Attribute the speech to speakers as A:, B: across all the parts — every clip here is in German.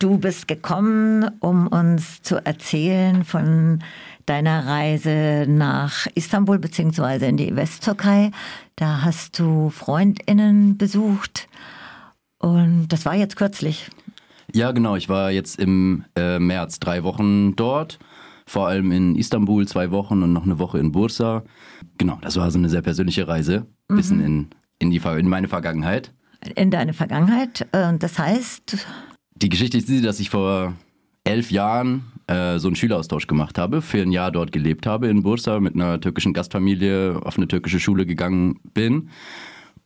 A: Du bist gekommen, um uns zu erzählen von deiner Reise nach Istanbul bzw. in die Westtürkei. Da hast du Freundinnen besucht und das war jetzt kürzlich.
B: Ja, genau. Ich war jetzt im äh, März drei Wochen dort, vor allem in Istanbul zwei Wochen und noch eine Woche in Bursa. Genau, das war so eine sehr persönliche Reise, mhm. bisschen in, in, die, in meine Vergangenheit.
A: In deine Vergangenheit. Das heißt,
B: die Geschichte ist die, dass ich vor elf Jahren äh, so einen Schüleraustausch gemacht habe, für ein Jahr dort gelebt habe in Bursa, mit einer türkischen Gastfamilie auf eine türkische Schule gegangen bin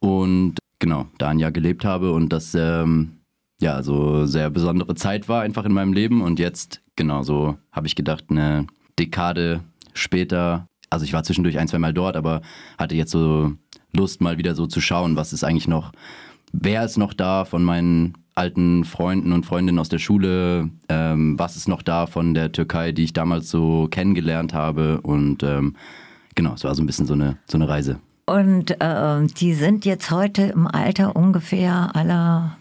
B: und genau, da ein Jahr gelebt habe und das ähm, ja so sehr besondere Zeit war einfach in meinem Leben und jetzt genau so habe ich gedacht, eine Dekade später, also ich war zwischendurch ein, zwei Mal dort, aber hatte jetzt so Lust mal wieder so zu schauen, was ist eigentlich noch, wer ist noch da von meinen alten Freunden und Freundinnen aus der Schule, ähm, was ist noch da von der Türkei, die ich damals so kennengelernt habe. Und ähm, genau, es war so ein bisschen so eine, so eine Reise.
A: Und äh, die sind jetzt heute im Alter ungefähr aller.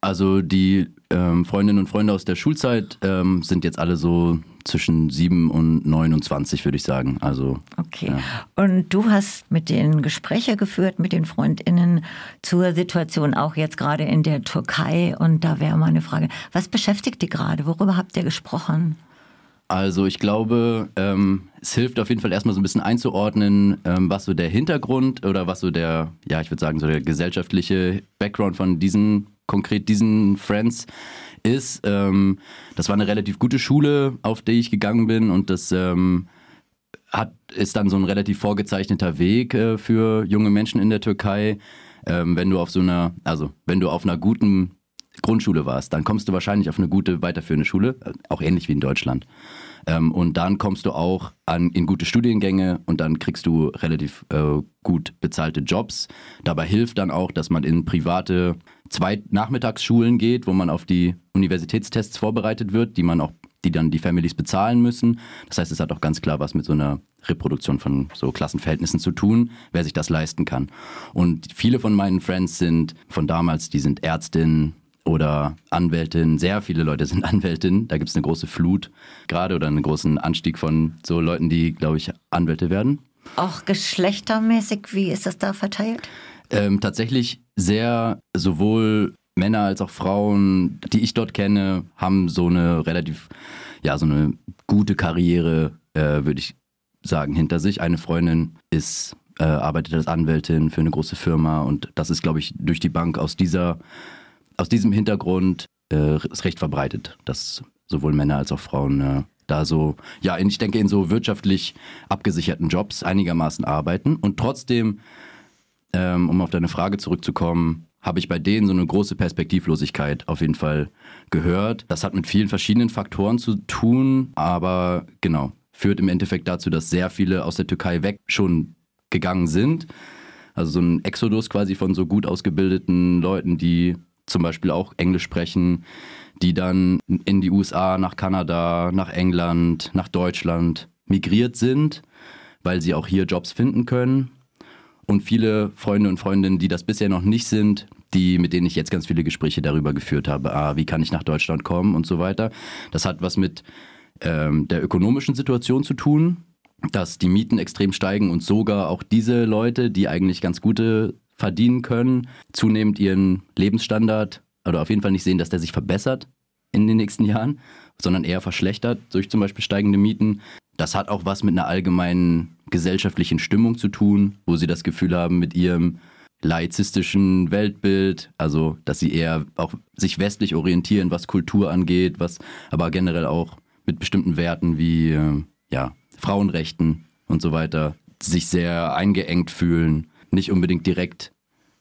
B: Also die ähm, Freundinnen und Freunde aus der Schulzeit ähm, sind jetzt alle so zwischen 7 und 29, würde ich sagen. Also,
A: okay. Ja. Und du hast mit denen Gespräche geführt, mit den FreundInnen zur Situation auch jetzt gerade in der Türkei. Und da wäre meine Frage, was beschäftigt die gerade? Worüber habt ihr gesprochen?
B: Also ich glaube, ähm, es hilft auf jeden Fall erstmal so ein bisschen einzuordnen, ähm, was so der Hintergrund oder was so der, ja, ich würde sagen, so der gesellschaftliche Background von diesen, konkret diesen Friends ist. Ähm, das war eine relativ gute Schule, auf die ich gegangen bin und das ähm, hat, ist dann so ein relativ vorgezeichneter Weg äh, für junge Menschen in der Türkei. Ähm, wenn du auf so einer, also wenn du auf einer guten Grundschule warst, dann kommst du wahrscheinlich auf eine gute weiterführende Schule, äh, auch ähnlich wie in Deutschland. Ähm, und dann kommst du auch an, in gute Studiengänge und dann kriegst du relativ äh, gut bezahlte Jobs. Dabei hilft dann auch, dass man in private Zweit-Nachmittagsschulen geht, wo man auf die Universitätstests vorbereitet wird, die man auch die dann die Families bezahlen müssen. Das heißt, es hat auch ganz klar was mit so einer Reproduktion von so Klassenverhältnissen zu tun, wer sich das leisten kann. Und viele von meinen Friends sind von damals, die sind Ärztinnen, oder Anwältin. Sehr viele Leute sind Anwältin. Da gibt es eine große Flut gerade oder einen großen Anstieg von so Leuten, die, glaube ich, Anwälte werden.
A: Auch geschlechtermäßig, wie ist das da verteilt?
B: Ähm, tatsächlich sehr sowohl Männer als auch Frauen, die ich dort kenne, haben so eine relativ, ja, so eine gute Karriere, äh, würde ich sagen, hinter sich. Eine Freundin ist, äh, arbeitet als Anwältin für eine große Firma und das ist, glaube ich, durch die Bank aus dieser aus diesem Hintergrund äh, ist recht verbreitet, dass sowohl Männer als auch Frauen äh, da so, ja, in, ich denke, in so wirtschaftlich abgesicherten Jobs einigermaßen arbeiten. Und trotzdem, ähm, um auf deine Frage zurückzukommen, habe ich bei denen so eine große Perspektivlosigkeit auf jeden Fall gehört. Das hat mit vielen verschiedenen Faktoren zu tun, aber genau, führt im Endeffekt dazu, dass sehr viele aus der Türkei weg schon gegangen sind. Also so ein Exodus quasi von so gut ausgebildeten Leuten, die zum Beispiel auch Englisch sprechen, die dann in die USA, nach Kanada, nach England, nach Deutschland migriert sind, weil sie auch hier Jobs finden können. Und viele Freunde und Freundinnen, die das bisher noch nicht sind, die, mit denen ich jetzt ganz viele Gespräche darüber geführt habe, ah, wie kann ich nach Deutschland kommen und so weiter. Das hat was mit ähm, der ökonomischen Situation zu tun, dass die Mieten extrem steigen und sogar auch diese Leute, die eigentlich ganz gute verdienen können, zunehmend ihren Lebensstandard oder auf jeden Fall nicht sehen, dass der sich verbessert in den nächsten Jahren, sondern eher verschlechtert durch zum Beispiel steigende Mieten. Das hat auch was mit einer allgemeinen gesellschaftlichen Stimmung zu tun, wo sie das Gefühl haben, mit ihrem laizistischen Weltbild, also dass sie eher auch sich westlich orientieren, was Kultur angeht, was aber generell auch mit bestimmten Werten wie äh, ja, Frauenrechten und so weiter sich sehr eingeengt fühlen. Nicht unbedingt direkt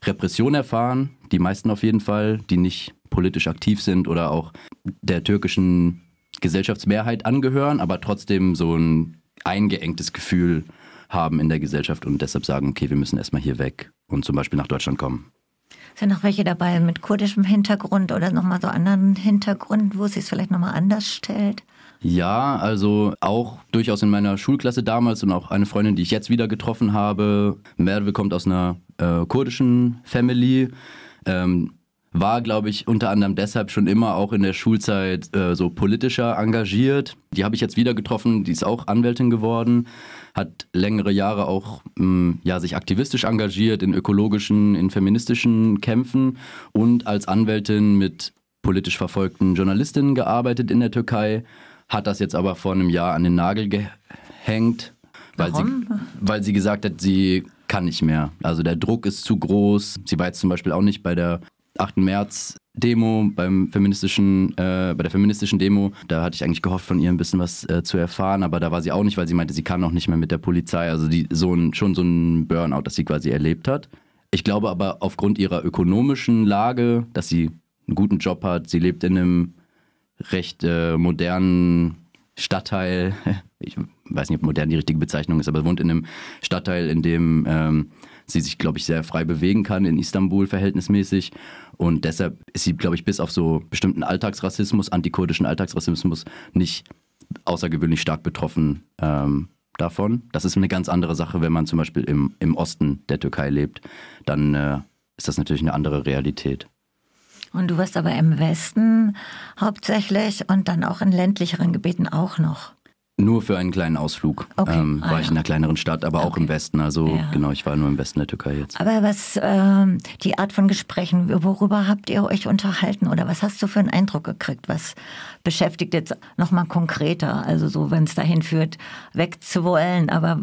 B: Repression erfahren, die meisten auf jeden Fall, die nicht politisch aktiv sind oder auch der türkischen Gesellschaftsmehrheit angehören, aber trotzdem so ein eingeengtes Gefühl haben in der Gesellschaft und deshalb sagen, okay, wir müssen erstmal hier weg und zum Beispiel nach Deutschland kommen.
A: Sind noch welche dabei mit kurdischem Hintergrund oder nochmal so anderen Hintergrund, wo es sich vielleicht nochmal anders stellt?
B: Ja, also auch durchaus in meiner Schulklasse damals und auch eine Freundin, die ich jetzt wieder getroffen habe. Merve kommt aus einer äh, kurdischen Family. Ähm, war, glaube ich, unter anderem deshalb schon immer auch in der Schulzeit äh, so politischer engagiert. Die habe ich jetzt wieder getroffen, die ist auch Anwältin geworden, hat längere Jahre auch mh, mm, ja, sich aktivistisch engagiert in ökologischen, in feministischen Kämpfen und als Anwältin mit politisch verfolgten Journalistinnen gearbeitet in der Türkei, hat das jetzt aber vor einem Jahr an den Nagel gehängt, weil, Warum? sie, weil sie gesagt hat, sie kann nicht mehr. Also der Druck ist zu groß. Sie war jetzt zum Beispiel auch nicht bei der 8. März Demo beim feministischen, äh, bei der feministischen Demo. Da hatte ich eigentlich gehofft, von ihr ein bisschen was äh, zu erfahren, aber da war sie auch nicht, weil sie meinte, sie kann auch nicht mehr mit der Polizei. Also die, so ein, schon so ein Burnout, das sie quasi erlebt hat. Ich glaube aber aufgrund ihrer ökonomischen Lage, dass sie einen guten Job hat, sie lebt in einem recht äh, modernen Stadtteil, ich weiß nicht, ob modern die richtige Bezeichnung ist, aber wohnt in einem Stadtteil, in dem ähm, sie sich, glaube ich, sehr frei bewegen kann in Istanbul verhältnismäßig. Und deshalb ist sie, glaube ich, bis auf so bestimmten Alltagsrassismus, antikurdischen Alltagsrassismus, nicht außergewöhnlich stark betroffen ähm, davon. Das ist eine ganz andere Sache, wenn man zum Beispiel im, im Osten der Türkei lebt. Dann äh, ist das natürlich eine andere Realität.
A: Und du warst aber im Westen hauptsächlich und dann auch in ländlicheren Gebieten auch noch.
B: Nur für einen kleinen Ausflug okay. ähm, war ah, ich ja. in einer kleineren Stadt, aber okay. auch im Westen. Also ja. genau, ich war nur im Westen der Türkei jetzt.
A: Aber was, ähm, die Art von Gesprächen, worüber habt ihr euch unterhalten oder was hast du für einen Eindruck gekriegt? Was beschäftigt jetzt nochmal konkreter? Also so, wenn es dahin führt, wegzuwollen. Aber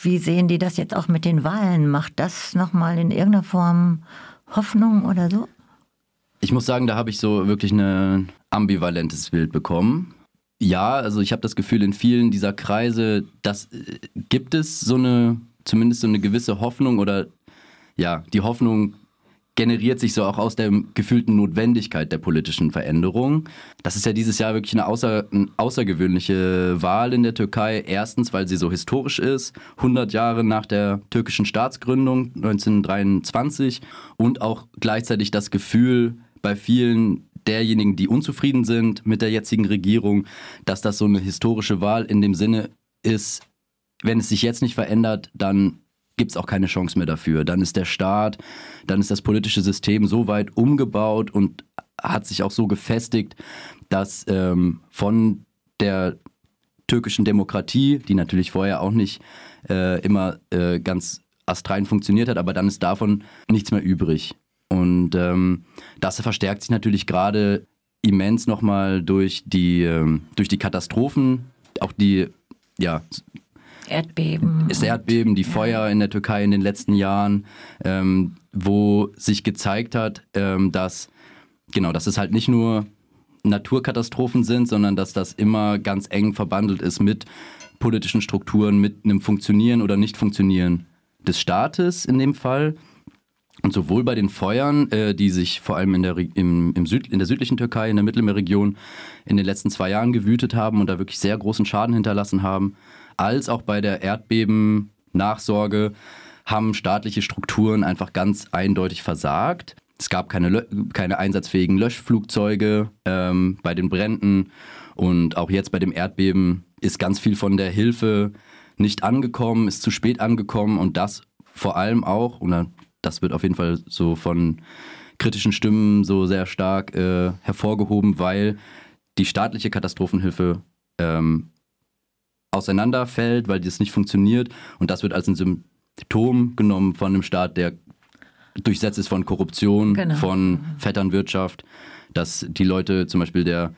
A: wie sehen die das jetzt auch mit den Wahlen? Macht das nochmal in irgendeiner Form Hoffnung oder so?
B: Ich muss sagen, da habe ich so wirklich ein ambivalentes Bild bekommen. Ja, also ich habe das Gefühl, in vielen dieser Kreise, das äh, gibt es so eine, zumindest so eine gewisse Hoffnung oder ja, die Hoffnung generiert sich so auch aus der gefühlten Notwendigkeit der politischen Veränderung. Das ist ja dieses Jahr wirklich eine, außer, eine, außergewöhnliche Wahl in der Türkei. Erstens, weil sie so historisch ist, 100 Jahre nach der türkischen Staatsgründung 1923 und auch gleichzeitig das Gefühl bei vielen derjenigen, die unzufrieden sind mit der jetzigen Regierung, dass das so eine historische Wahl in dem Sinne ist, wenn es sich jetzt nicht verändert, dann gibt es auch keine Chance mehr dafür. Dann ist der Staat, dann ist das politische System so weit umgebaut und hat sich auch so gefestigt, dass ähm, von der türkischen Demokratie, die natürlich vorher auch nicht äh, immer äh, ganz astrein funktioniert hat, aber dann ist davon nichts mehr übrig. Und ähm, das verstärkt sich natürlich gerade immens nochmal durch die, ähm, durch die Katastrophen, auch die, ja,
A: Erdbeben.
B: Das Erdbeben, die Feuer in der Türkei in den letzten Jahren, ähm, wo sich gezeigt hat, ähm, dass, genau, dass es halt nicht nur Naturkatastrophen sind, sondern dass das immer ganz eng verbandelt ist mit politischen Strukturen, mit einem Funktionieren oder Nicht-Funktionieren des Staates in dem Fall und sowohl bei den Feuern, äh, die sich vor allem in der, im, im Süd, in der südlichen Türkei, in der Mittelmeerregion in den letzten zwei Jahren gewütet haben und da wirklich sehr großen Schaden hinterlassen haben, als auch bei der Erdbeben-Nachsorge haben staatliche Strukturen einfach ganz eindeutig versagt. Es gab keine, keine einsatzfähigen Löschflugzeuge ähm, bei den Bränden und auch jetzt bei dem Erdbeben ist ganz viel von der Hilfe nicht angekommen, ist zu spät angekommen und das vor allem auch, oder das wird auf jeden Fall so von kritischen Stimmen so sehr stark äh, hervorgehoben, weil die staatliche Katastrophenhilfe ähm, auseinanderfällt, weil das nicht funktioniert. Und das wird als ein Symptom genommen von einem Staat, der durchsetzt ist von Korruption, genau. von Vetternwirtschaft, dass die Leute, zum Beispiel der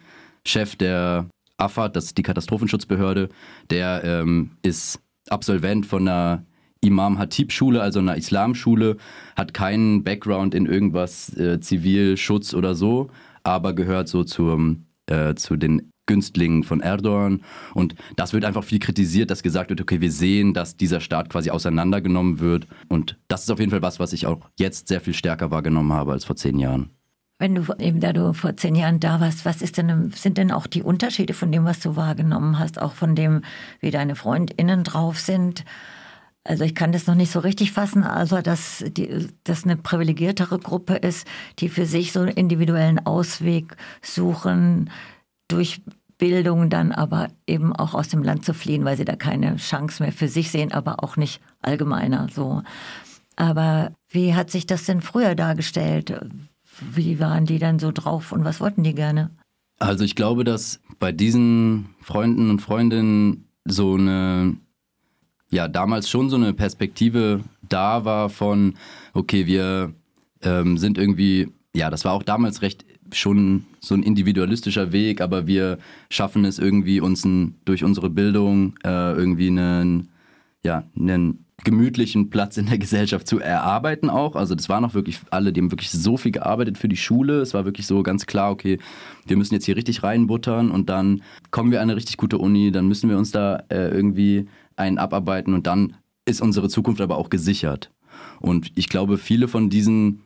B: Chef der AFAD, das ist die Katastrophenschutzbehörde, der ähm, ist Absolvent von einer Imam Hatib Schule, also einer Islamschule, hat keinen Background in irgendwas äh, Zivilschutz oder so, aber gehört so zum, äh, zu den Günstlingen von Erdogan. Und das wird einfach viel kritisiert, dass gesagt wird, okay, wir sehen, dass dieser Staat quasi auseinandergenommen wird. Und das ist auf jeden Fall was, was ich auch jetzt sehr viel stärker wahrgenommen habe als vor zehn Jahren.
A: Wenn du eben, da du vor zehn Jahren da warst, was denn, sind denn auch die Unterschiede von dem, was du wahrgenommen hast, auch von dem, wie deine FreundInnen drauf sind? Also ich kann das noch nicht so richtig fassen, also dass das eine privilegiertere Gruppe ist, die für sich so einen individuellen Ausweg suchen, durch Bildung dann aber eben auch aus dem Land zu fliehen, weil sie da keine Chance mehr für sich sehen, aber auch nicht allgemeiner so. Aber wie hat sich das denn früher dargestellt? wie waren die dann so drauf und was wollten die gerne?
B: Also ich glaube, dass bei diesen Freunden und Freundinnen so eine, ja, damals schon so eine Perspektive da war von, okay, wir ähm, sind irgendwie, ja, das war auch damals recht schon so ein individualistischer Weg, aber wir schaffen es irgendwie, uns ein, durch unsere Bildung äh, irgendwie einen, ja, einen gemütlichen Platz in der Gesellschaft zu erarbeiten auch. Also das waren auch wirklich alle, die haben wirklich so viel gearbeitet für die Schule. Es war wirklich so ganz klar, okay, wir müssen jetzt hier richtig reinbuttern und dann kommen wir an eine richtig gute Uni, dann müssen wir uns da äh, irgendwie einen abarbeiten und dann ist unsere Zukunft aber auch gesichert. Und ich glaube, viele von diesen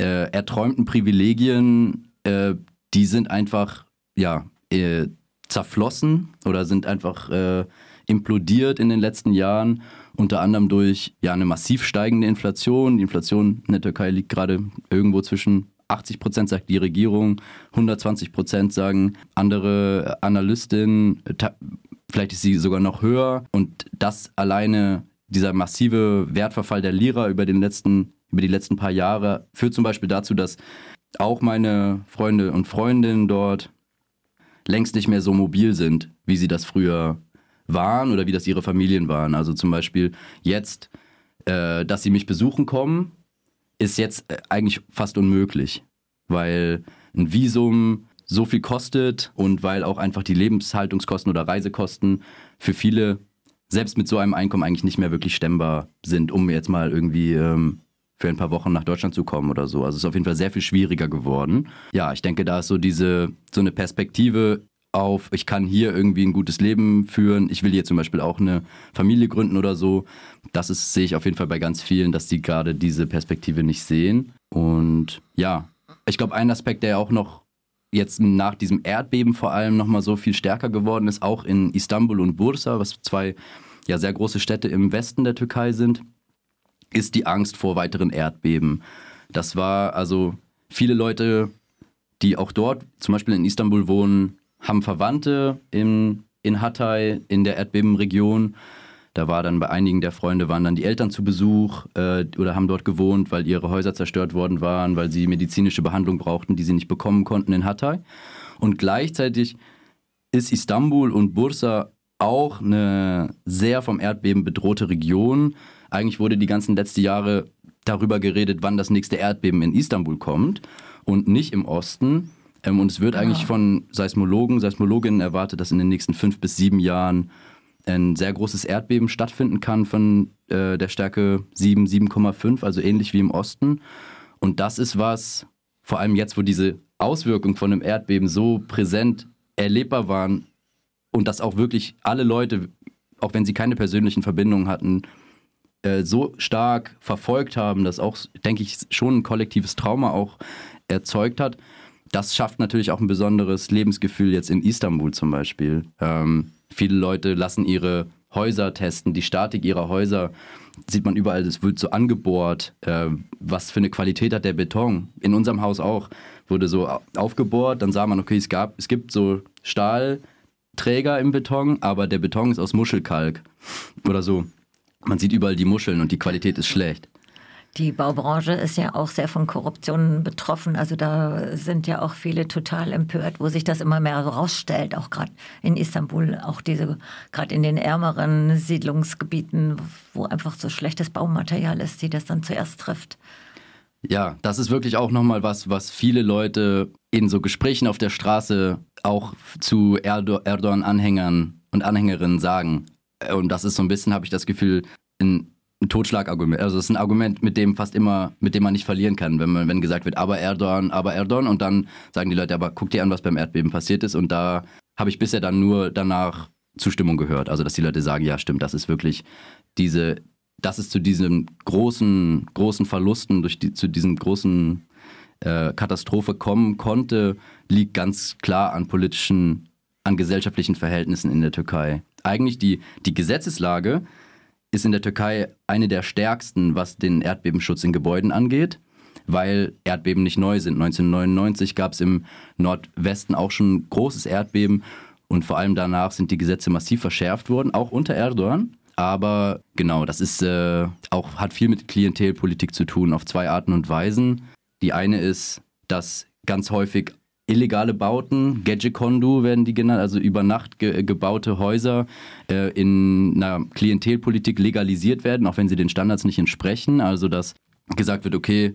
B: äh, erträumten Privilegien, äh, die sind einfach, ja, äh, zerflossen oder sind einfach äh, implodiert in den letzten Jahren, unter anderem durch ja, eine massiv steigende Inflation. Die Inflation in der Türkei liegt gerade irgendwo zwischen 80 Prozent, sagt die Regierung, 120 Prozent sagen andere Analystinnen, vielleicht ist sie sogar noch höher. Und das alleine, dieser massive Wertverfall der Lira über, den letzten, über die letzten paar Jahre, führt zum Beispiel dazu, dass auch meine Freunde und Freundinnen dort längst nicht mehr so mobil sind, wie sie das früher waren oder wie das ihre Familien waren. Also zum Beispiel jetzt, äh, dass sie mich besuchen kommen, ist jetzt äh, eigentlich fast unmöglich, weil ein Visum so viel kostet und weil auch einfach die Lebenshaltungskosten oder Reisekosten für viele selbst mit so einem Einkommen eigentlich nicht mehr wirklich stemmbar sind, um jetzt mal irgendwie ähm, für ein paar Wochen nach Deutschland zu kommen oder so. Also es ist auf jeden Fall sehr viel schwieriger geworden. Ja, ich denke, da ist so diese so eine Perspektive auf, ich kann hier irgendwie ein gutes Leben führen, ich will hier zum Beispiel auch eine Familie gründen oder so. Das ist, sehe ich auf jeden Fall bei ganz vielen, dass die gerade diese Perspektive nicht sehen. Und ja, ich glaube, ein Aspekt, der auch noch jetzt nach diesem Erdbeben vor allem nochmal so viel stärker geworden ist, auch in Istanbul und Bursa, was zwei ja sehr große Städte im Westen der Türkei sind, ist die Angst vor weiteren Erdbeben. Das war also viele Leute, die auch dort, zum Beispiel in Istanbul wohnen, haben Verwandte in, in Hatay, in der Erdbebenregion. Da war dann bei einigen der Freunde waren dann die Eltern zu Besuch äh, oder haben dort gewohnt, weil ihre Häuser zerstört worden waren, weil sie medizinische Behandlung brauchten, die sie nicht bekommen konnten in Hatay. Und gleichzeitig ist Istanbul und Bursa auch eine sehr vom Erdbeben bedrohte Region. Eigentlich wurde die ganzen letzten Jahre darüber geredet, wann das nächste Erdbeben in Istanbul kommt und nicht im Osten. Ähm, und es wird ja. eigentlich von Seismologen, Seismologinnen erwartet, dass in den nächsten fünf bis sieben Jahren ein sehr großes Erdbeben stattfinden kann von äh, der Stärke 7, 7,5, also ähnlich wie im Osten. Und das ist was, vor allem jetzt, wo diese Auswirkungen von einem Erdbeben so präsent erlebbar waren und dass auch wirklich alle Leute, auch wenn sie keine persönlichen Verbindungen hatten, äh, so stark verfolgt haben, dass auch, denke ich, schon ein kollektives Trauma auch erzeugt hat das schafft natürlich auch ein besonderes Lebensgefühl jetzt in Istanbul zum Beispiel. Ähm, viele Leute lassen ihre Häuser testen, die Statik ihrer Häuser sieht man überall, es wird so angebohrt. Äh, was für eine Qualität hat der Beton? In unserem Haus auch wurde so aufgebohrt, dann sah man, okay, es, gab, es gibt so Stahlträger im Beton, aber der Beton ist aus Muschelkalk oder so. Man sieht überall die Muscheln und die Qualität ist schlecht.
A: Die Baubranche ist ja auch sehr von Korruption betroffen. Also da sind ja auch viele total empört, wo sich das immer mehr herausstellt. Auch gerade in Istanbul, auch diese, gerade in den ärmeren Siedlungsgebieten, wo einfach so schlechtes Baumaterial ist, die das dann zuerst trifft.
B: Ja, das ist wirklich auch nochmal was, was viele Leute in so Gesprächen auf der Straße auch zu Erdogan-Anhängern und Anhängerinnen sagen. Und das ist so ein bisschen, habe ich das Gefühl, ein ein Totschlagargument. Also es ist ein Argument, mit dem fast immer, mit dem man nicht verlieren kann, wenn man, wenn gesagt wird, aber Erdogan, aber Erdogan und dann sagen die Leute, aber guck dir an, was beim Erdbeben passiert ist und da habe ich bisher dann nur danach Zustimmung gehört. Also dass die Leute sagen, ja stimmt, das ist wirklich diese, dass es zu diesen großen, großen Verlusten, durch die, zu diesem großen äh, Katastrophe kommen konnte, liegt ganz klar an politischen, an gesellschaftlichen Verhältnissen in der Türkei. Eigentlich die, die Gesetzeslage ist in der Türkei eine der stärksten, was den Erdbebenschutz in Gebäuden angeht, weil Erdbeben nicht neu sind. 1999 gab es im Nordwesten auch schon ein großes Erdbeben und vor allem danach sind die Gesetze massiv verschärft worden, auch unter Erdogan. Aber genau, das ist äh, auch hat viel mit Klientelpolitik zu tun auf zwei Arten und Weisen. Die eine ist, dass ganz häufig illegale Bauten, Gadget-Kondu werden die genannt, also über Nacht ge gebaute Häuser äh, in einer Klientelpolitik legalisiert werden, auch wenn sie den Standards nicht entsprechen. Also dass gesagt wird, okay,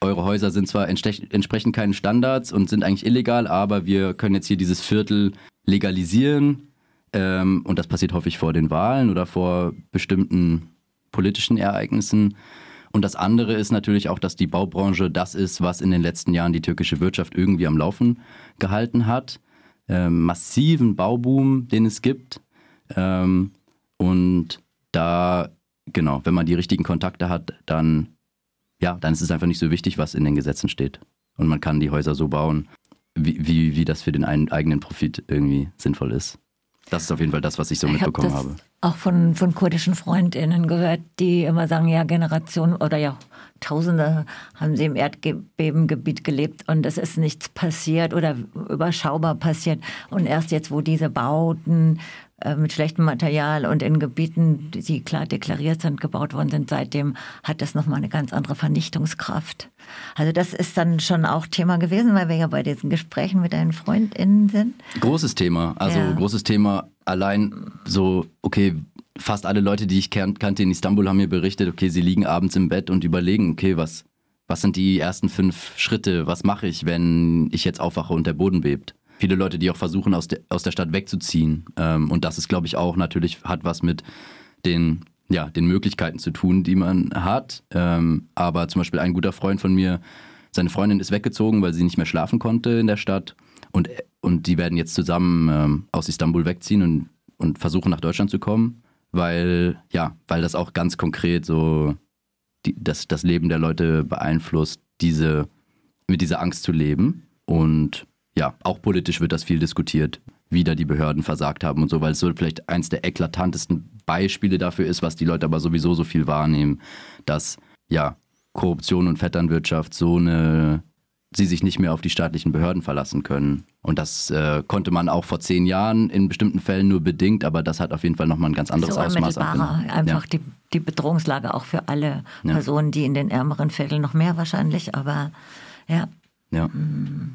B: eure Häuser sind zwar entsprechen keinen Standards und sind eigentlich illegal, aber wir können jetzt hier dieses Viertel legalisieren. Ähm, und das passiert häufig vor den Wahlen oder vor bestimmten politischen Ereignissen. Und das andere ist natürlich auch, dass die Baubranche das ist, was in den letzten Jahren die türkische Wirtschaft irgendwie am Laufen gehalten hat. Ähm, massiven Bauboom, den es gibt. Ähm, und da, genau, wenn man die richtigen Kontakte hat, dann, ja, dann ist es einfach nicht so wichtig, was in den Gesetzen steht. Und man kann die Häuser so bauen, wie, wie, wie das für den eigenen Profit irgendwie sinnvoll ist. Das ist auf jeden Fall das, was ich so ich mitbekommen hab habe.
A: Auch von, von kurdischen FreundInnen gehört, die immer sagen, ja, Generationen oder ja, Tausende haben sie im Erdbebengebiet gelebt und es ist nichts passiert oder überschaubar passiert. Und erst jetzt, wo diese Bauten mit schlechtem Material und in Gebieten, die klar deklariert sind, gebaut worden sind, seitdem hat das nochmal eine ganz andere Vernichtungskraft. Also das ist dann schon auch Thema gewesen, weil wir ja bei diesen Gesprächen mit deinen FreundInnen sind.
B: Großes Thema, also ja. großes Thema. Allein so, okay, fast alle Leute, die ich kannte in Istanbul, haben mir berichtet, okay, sie liegen abends im Bett und überlegen, okay, was, was sind die ersten fünf Schritte? Was mache ich, wenn ich jetzt aufwache und der Boden bebt? Viele Leute, die auch versuchen, aus, de, aus der Stadt wegzuziehen. Ähm, und das ist, glaube ich, auch natürlich hat was mit den, ja, den Möglichkeiten zu tun, die man hat. Ähm, aber zum Beispiel ein guter Freund von mir, seine Freundin ist weggezogen, weil sie nicht mehr schlafen konnte in der Stadt. Und, und die werden jetzt zusammen ähm, aus Istanbul wegziehen und, und versuchen, nach Deutschland zu kommen, weil, ja, weil das auch ganz konkret so die, das, das Leben der Leute beeinflusst, diese, mit dieser Angst zu leben. Und ja, auch politisch wird das viel diskutiert, wie da die Behörden versagt haben und so, weil es so vielleicht eins der eklatantesten Beispiele dafür ist, was die Leute aber sowieso so viel wahrnehmen, dass ja Korruption und Vetternwirtschaft so eine sie sich nicht mehr auf die staatlichen Behörden verlassen können. Und das äh, konnte man auch vor zehn Jahren in bestimmten Fällen nur bedingt, aber das hat auf jeden Fall nochmal ein ganz anderes so Ausmaß.
A: Einfach ja. die, die Bedrohungslage auch für alle ja. Personen, die in den ärmeren Vierteln noch mehr wahrscheinlich, aber ja.
B: Ja. Mhm.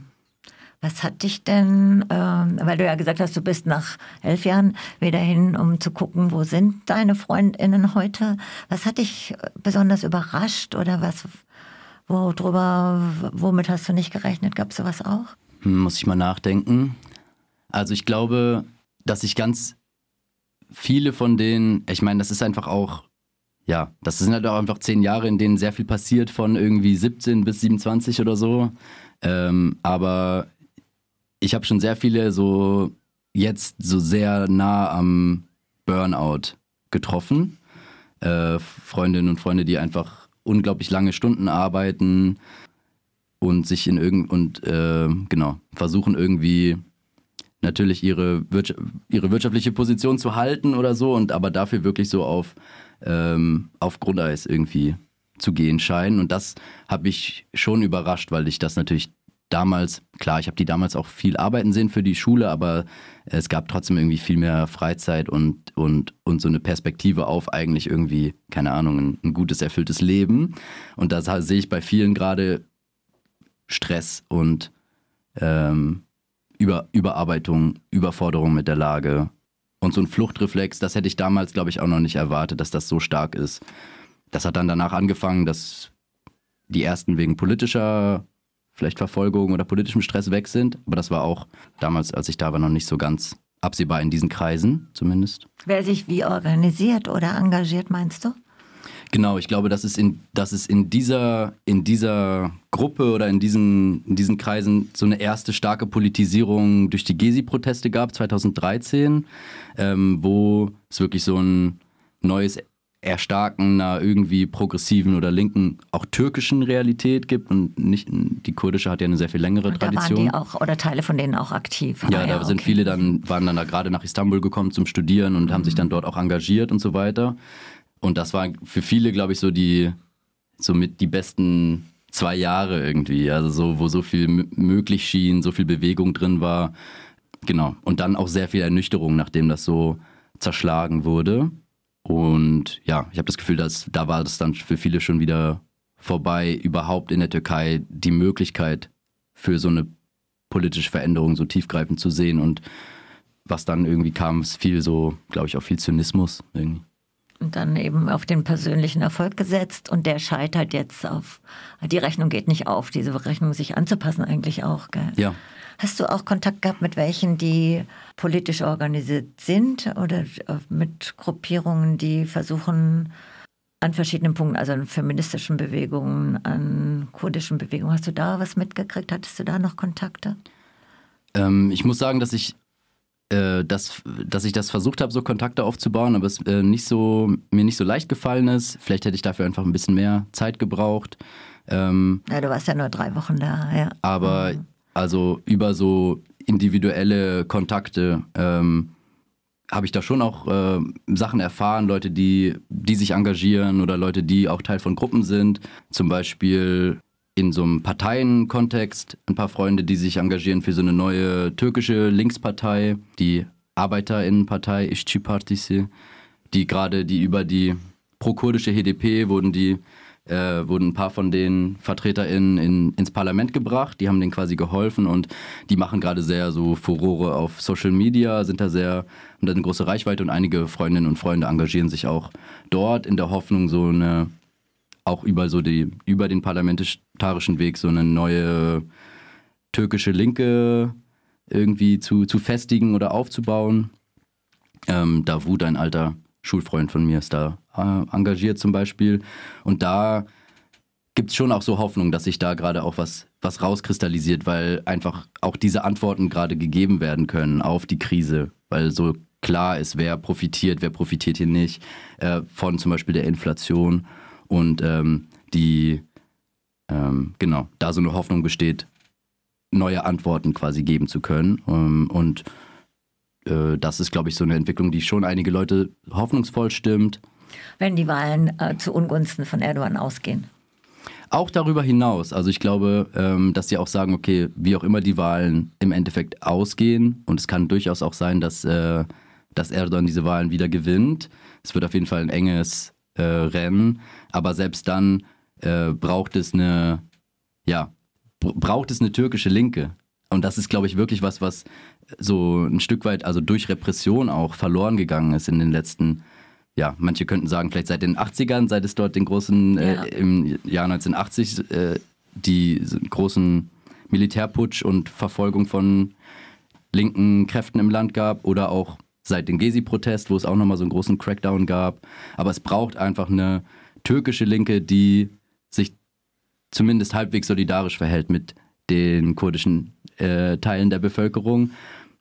A: Was hat dich denn, äh, weil du ja gesagt hast, du bist nach elf Jahren wieder hin, um zu gucken, wo sind deine Freundinnen heute? Was hat dich besonders überrascht oder was, worüber, womit hast du nicht gerechnet? Gab es sowas auch?
B: Hm, muss ich mal nachdenken. Also ich glaube, dass ich ganz viele von denen, ich meine, das ist einfach auch ja, das sind halt auch einfach zehn Jahre, in denen sehr viel passiert, von irgendwie 17 bis 27 oder so. Ähm, aber ich habe schon sehr viele so jetzt so sehr nah am Burnout getroffen. Äh, Freundinnen und Freunde, die einfach unglaublich lange Stunden arbeiten und sich in irgend und äh, genau versuchen irgendwie natürlich ihre, Wirtschaft, ihre wirtschaftliche Position zu halten oder so und aber dafür wirklich so auf, ähm, auf Grundeis irgendwie zu gehen scheinen. Und das habe ich schon überrascht, weil ich das natürlich damals, klar, ich habe die damals auch viel arbeiten sehen für die Schule, aber es gab trotzdem irgendwie viel mehr Freizeit und, und, und so eine Perspektive auf eigentlich irgendwie, keine Ahnung, ein, ein gutes, erfülltes Leben. Und da sehe ich bei vielen gerade Stress und ähm, Über, Überarbeitung, Überforderung mit der Lage. Und so ein Fluchtreflex, das hätte ich damals, glaube ich, auch noch nicht erwartet, dass das so stark ist. Das hat dann danach angefangen, dass die ersten wegen politischer vielleicht Verfolgung oder politischem Stress weg sind. Aber das war auch damals, als ich da war, noch nicht so ganz absehbar in diesen Kreisen zumindest.
A: Wer sich wie organisiert oder engagiert, meinst du?
B: Genau, ich glaube, dass es in, dass es in, dieser, in dieser Gruppe oder in diesen, in diesen Kreisen so eine erste starke Politisierung durch die Gezi-Proteste gab, 2013, ähm, wo es wirklich so ein neues Erstarken einer irgendwie progressiven oder linken, auch türkischen Realität gibt und nicht die kurdische hat ja eine sehr viel längere und Tradition. Da waren
A: die auch oder Teile von denen auch aktiv.
B: Ja, da ja, sind viele dann waren dann da gerade nach Istanbul gekommen zum Studieren und mhm. haben sich dann dort auch engagiert und so weiter. Und das war für viele, glaube ich, so die so mit die besten zwei Jahre irgendwie, also so wo so viel möglich schien, so viel Bewegung drin war. Genau. Und dann auch sehr viel Ernüchterung, nachdem das so zerschlagen wurde. Und ja, ich habe das Gefühl, dass da war das dann für viele schon wieder vorbei, überhaupt in der Türkei die Möglichkeit für so eine politische Veränderung so tiefgreifend zu sehen. Und was dann irgendwie kam, ist viel so, glaube ich, auch viel Zynismus irgendwie.
A: Und dann eben auf den persönlichen Erfolg gesetzt und der scheitert jetzt auf, die Rechnung geht nicht auf, diese Rechnung sich anzupassen eigentlich auch, gell?
B: Ja.
A: Hast du auch Kontakt gehabt mit welchen, die politisch organisiert sind oder mit Gruppierungen, die versuchen, an verschiedenen Punkten, also an feministischen Bewegungen, an kurdischen Bewegungen. Hast du da was mitgekriegt? Hattest du da noch Kontakte?
B: Ähm, ich muss sagen, dass ich, äh, das, dass ich das versucht habe, so Kontakte aufzubauen, aber es äh, nicht so, mir nicht so leicht gefallen ist. Vielleicht hätte ich dafür einfach ein bisschen mehr Zeit gebraucht.
A: Ähm, ja, du warst ja nur drei Wochen da, ja.
B: Aber mhm. Also über so individuelle Kontakte ähm, habe ich da schon auch äh, Sachen erfahren, Leute, die, die sich engagieren oder Leute, die auch Teil von Gruppen sind. Zum Beispiel in so einem Parteienkontext ein paar Freunde, die sich engagieren für so eine neue türkische Linkspartei, die Arbeiterinnenpartei Işçi Partisi, die gerade die über die pro-kurdische HDP wurden die äh, wurden ein paar von den VertreterInnen in, ins Parlament gebracht. Die haben denen quasi geholfen und die machen gerade sehr so Furore auf Social Media, sind da sehr, haben da eine große Reichweite und einige Freundinnen und Freunde engagieren sich auch dort in der Hoffnung, so eine, auch über so die, über den parlamentarischen Weg so eine neue türkische Linke irgendwie zu, zu festigen oder aufzubauen. Ähm, Davut, ein alter Schulfreund von mir ist da äh, engagiert zum Beispiel. Und da gibt es schon auch so Hoffnung, dass sich da gerade auch was, was rauskristallisiert, weil einfach auch diese Antworten gerade gegeben werden können auf die Krise, weil so klar ist, wer profitiert, wer profitiert hier nicht äh, von zum Beispiel der Inflation und ähm, die, ähm, genau, da so eine Hoffnung besteht, neue Antworten quasi geben zu können. Ähm, und äh, das ist, glaube ich, so eine Entwicklung, die schon einige Leute hoffnungsvoll stimmt.
A: Wenn die Wahlen äh, zu Ungunsten von Erdogan ausgehen.
B: Auch darüber hinaus. Also ich glaube, ähm, dass sie auch sagen, okay, wie auch immer die Wahlen im Endeffekt ausgehen, und es kann durchaus auch sein, dass, äh, dass Erdogan diese Wahlen wieder gewinnt. Es wird auf jeden Fall ein enges äh, Rennen. Aber selbst dann äh, braucht es eine, ja, braucht es eine türkische Linke. Und das ist, glaube ich, wirklich was, was so ein Stück weit, also durch Repression auch verloren gegangen ist in den letzten, ja, manche könnten sagen, vielleicht seit den 80ern, seit es dort den großen, äh, ja. äh, im Jahr 1980, äh, die großen Militärputsch und Verfolgung von linken Kräften im Land gab oder auch seit dem Gezi-Protest, wo es auch nochmal so einen großen Crackdown gab. Aber es braucht einfach eine türkische Linke, die sich zumindest halbwegs solidarisch verhält mit den kurdischen äh, Teilen der Bevölkerung,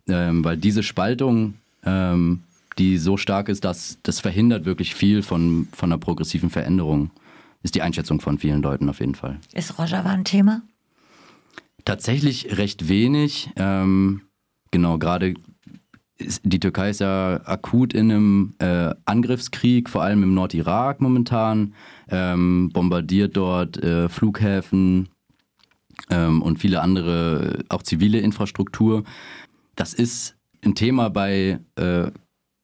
B: ähm, weil diese Spaltung, ähm, die so stark ist, dass das verhindert wirklich viel von, von einer progressiven Veränderung, ist die Einschätzung von vielen Leuten auf jeden Fall.
A: Ist Rojava ein Thema?
B: Tatsächlich recht wenig. Ähm, genau, gerade die Türkei ist ja akut in einem äh, Angriffskrieg, vor allem im Nordirak momentan, ähm, bombardiert dort äh, Flughäfen, ähm, und viele andere, auch zivile Infrastruktur. Das ist ein Thema bei äh,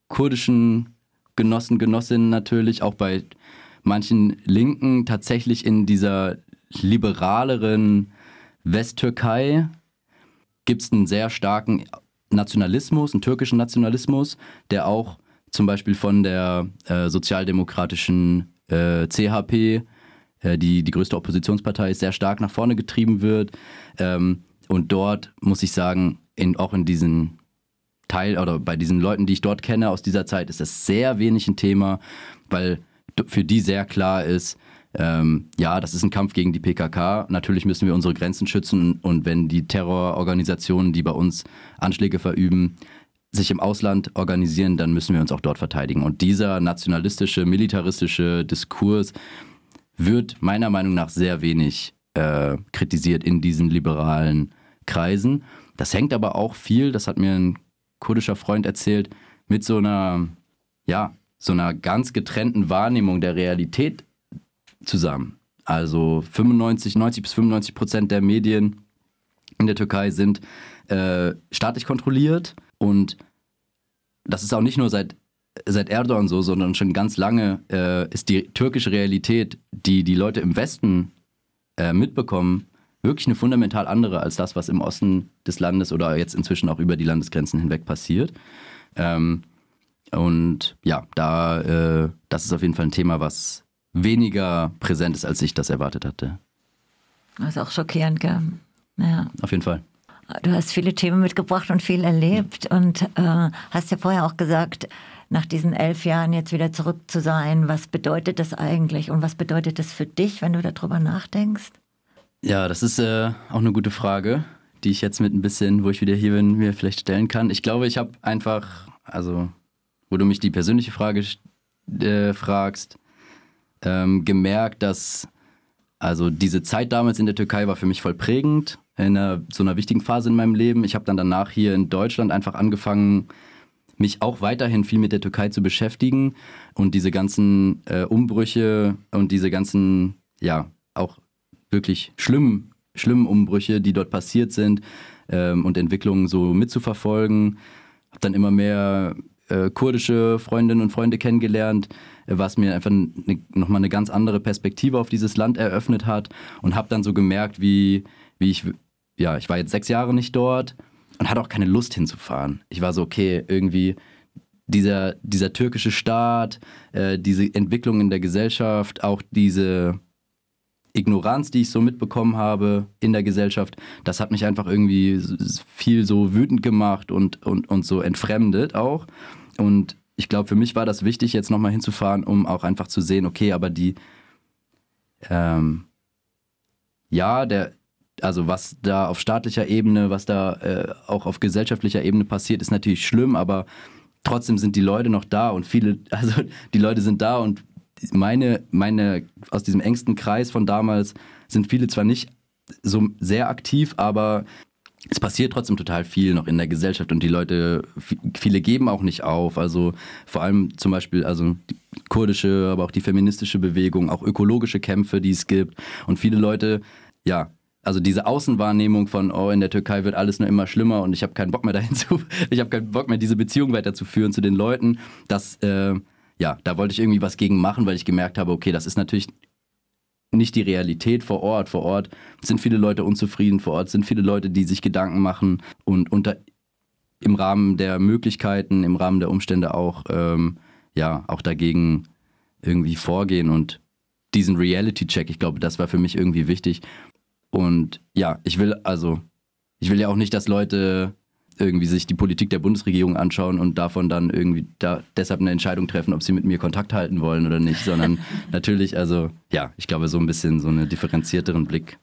B: kurdischen Genossen, Genossinnen natürlich, auch bei manchen Linken tatsächlich in dieser liberaleren Westtürkei gibt es einen sehr starken Nationalismus, einen türkischen Nationalismus, der auch zum Beispiel von der äh, sozialdemokratischen äh, CHP die, die größte Oppositionspartei ist, sehr stark nach vorne getrieben wird. Ähm, und dort muss ich sagen, in, auch in diesen Teil oder bei diesen Leuten, die ich dort kenne aus dieser Zeit, ist das sehr wenig ein Thema, weil für die sehr klar ist, ähm, ja, das ist ein Kampf gegen die PKK. Natürlich müssen wir unsere Grenzen schützen und wenn die Terrororganisationen, die bei uns Anschläge verüben, sich im Ausland organisieren, dann müssen wir uns auch dort verteidigen. Und dieser nationalistische, militaristische Diskurs, wird meiner Meinung nach sehr wenig äh, kritisiert in diesen liberalen Kreisen. Das hängt aber auch viel, das hat mir ein kurdischer Freund erzählt, mit so einer, ja, so einer ganz getrennten Wahrnehmung der Realität zusammen. Also 95, 90 bis 95 Prozent der Medien in der Türkei sind äh, staatlich kontrolliert und das ist auch nicht nur seit seit Erdogan so, sondern schon ganz lange äh, ist die türkische Realität, die die Leute im Westen äh, mitbekommen, wirklich eine fundamental andere als das, was im Osten des Landes oder jetzt inzwischen auch über die Landesgrenzen hinweg passiert. Ähm, und ja, da, äh, das ist auf jeden Fall ein Thema, was weniger präsent ist, als ich das erwartet hatte.
A: Das ist auch schockierend, gell? Ja.
B: Auf jeden Fall.
A: Du hast viele Themen mitgebracht und viel erlebt und äh, hast ja vorher auch gesagt, nach diesen elf Jahren jetzt wieder zurück zu sein, was bedeutet das eigentlich und was bedeutet das für dich, wenn du darüber nachdenkst?
B: Ja, das ist äh, auch eine gute Frage, die ich jetzt mit ein bisschen, wo ich wieder hier bin, mir vielleicht stellen kann. Ich glaube, ich habe einfach, also, wo du mich die persönliche Frage äh, fragst, ähm, gemerkt, dass also diese Zeit damals in der Türkei war für mich voll prägend, in einer, so einer wichtigen Phase in meinem Leben. Ich habe dann danach hier in Deutschland einfach angefangen, mich auch weiterhin viel mit der Türkei zu beschäftigen und diese ganzen äh, Umbrüche und diese ganzen, ja, auch wirklich schlimmen, schlimmen Umbrüche, die dort passiert sind ähm, und Entwicklungen so mitzuverfolgen. Habe dann immer mehr äh, kurdische Freundinnen und Freunde kennengelernt, äh, was mir einfach ne, nochmal eine ganz andere Perspektive auf dieses Land eröffnet hat und habe dann so gemerkt, wie, wie ich, ja, ich war jetzt sechs Jahre nicht dort und hatte auch keine Lust hinzufahren. Ich war so, okay, irgendwie dieser, dieser türkische Staat, äh, diese Entwicklung in der Gesellschaft, auch diese Ignoranz, die ich so mitbekommen habe in der Gesellschaft, das hat mich einfach irgendwie viel so wütend gemacht und, und, und so entfremdet auch. Und ich glaube, für mich war das wichtig, jetzt nochmal hinzufahren, um auch einfach zu sehen, okay, aber die, ähm, ja, der, also was da auf staatlicher Ebene, was da äh, auch auf gesellschaftlicher Ebene passiert, ist natürlich schlimm, aber trotzdem sind die Leute noch da und viele, also die Leute sind da und meine, meine, aus diesem engsten Kreis von damals sind viele zwar nicht so sehr aktiv, aber es passiert trotzdem total viel noch in der Gesellschaft und die Leute, viele geben auch nicht auf. Also vor allem zum Beispiel, also die kurdische, aber auch die feministische Bewegung, auch ökologische Kämpfe, die es gibt. Und viele Leute, ja, also diese Außenwahrnehmung von, oh, in der Türkei wird alles nur immer schlimmer und ich habe keinen Bock mehr dahin zu, ich habe keinen Bock mehr, diese Beziehung weiterzuführen zu den Leuten, das, äh, ja, da wollte ich irgendwie was gegen machen, weil ich gemerkt habe, okay, das ist natürlich nicht die Realität vor Ort. Vor Ort sind viele Leute unzufrieden, vor Ort sind viele Leute, die sich Gedanken machen und unter, im Rahmen der Möglichkeiten, im Rahmen der Umstände auch, ähm, ja, auch dagegen irgendwie vorgehen und diesen Reality-Check, ich glaube, das war für mich irgendwie wichtig. Und ja, ich will also, ich will ja auch nicht, dass Leute irgendwie sich die Politik der Bundesregierung anschauen und davon dann irgendwie da deshalb eine Entscheidung treffen, ob sie mit mir Kontakt halten wollen oder nicht, sondern natürlich, also ja, ich glaube, so ein bisschen so einen differenzierteren Blick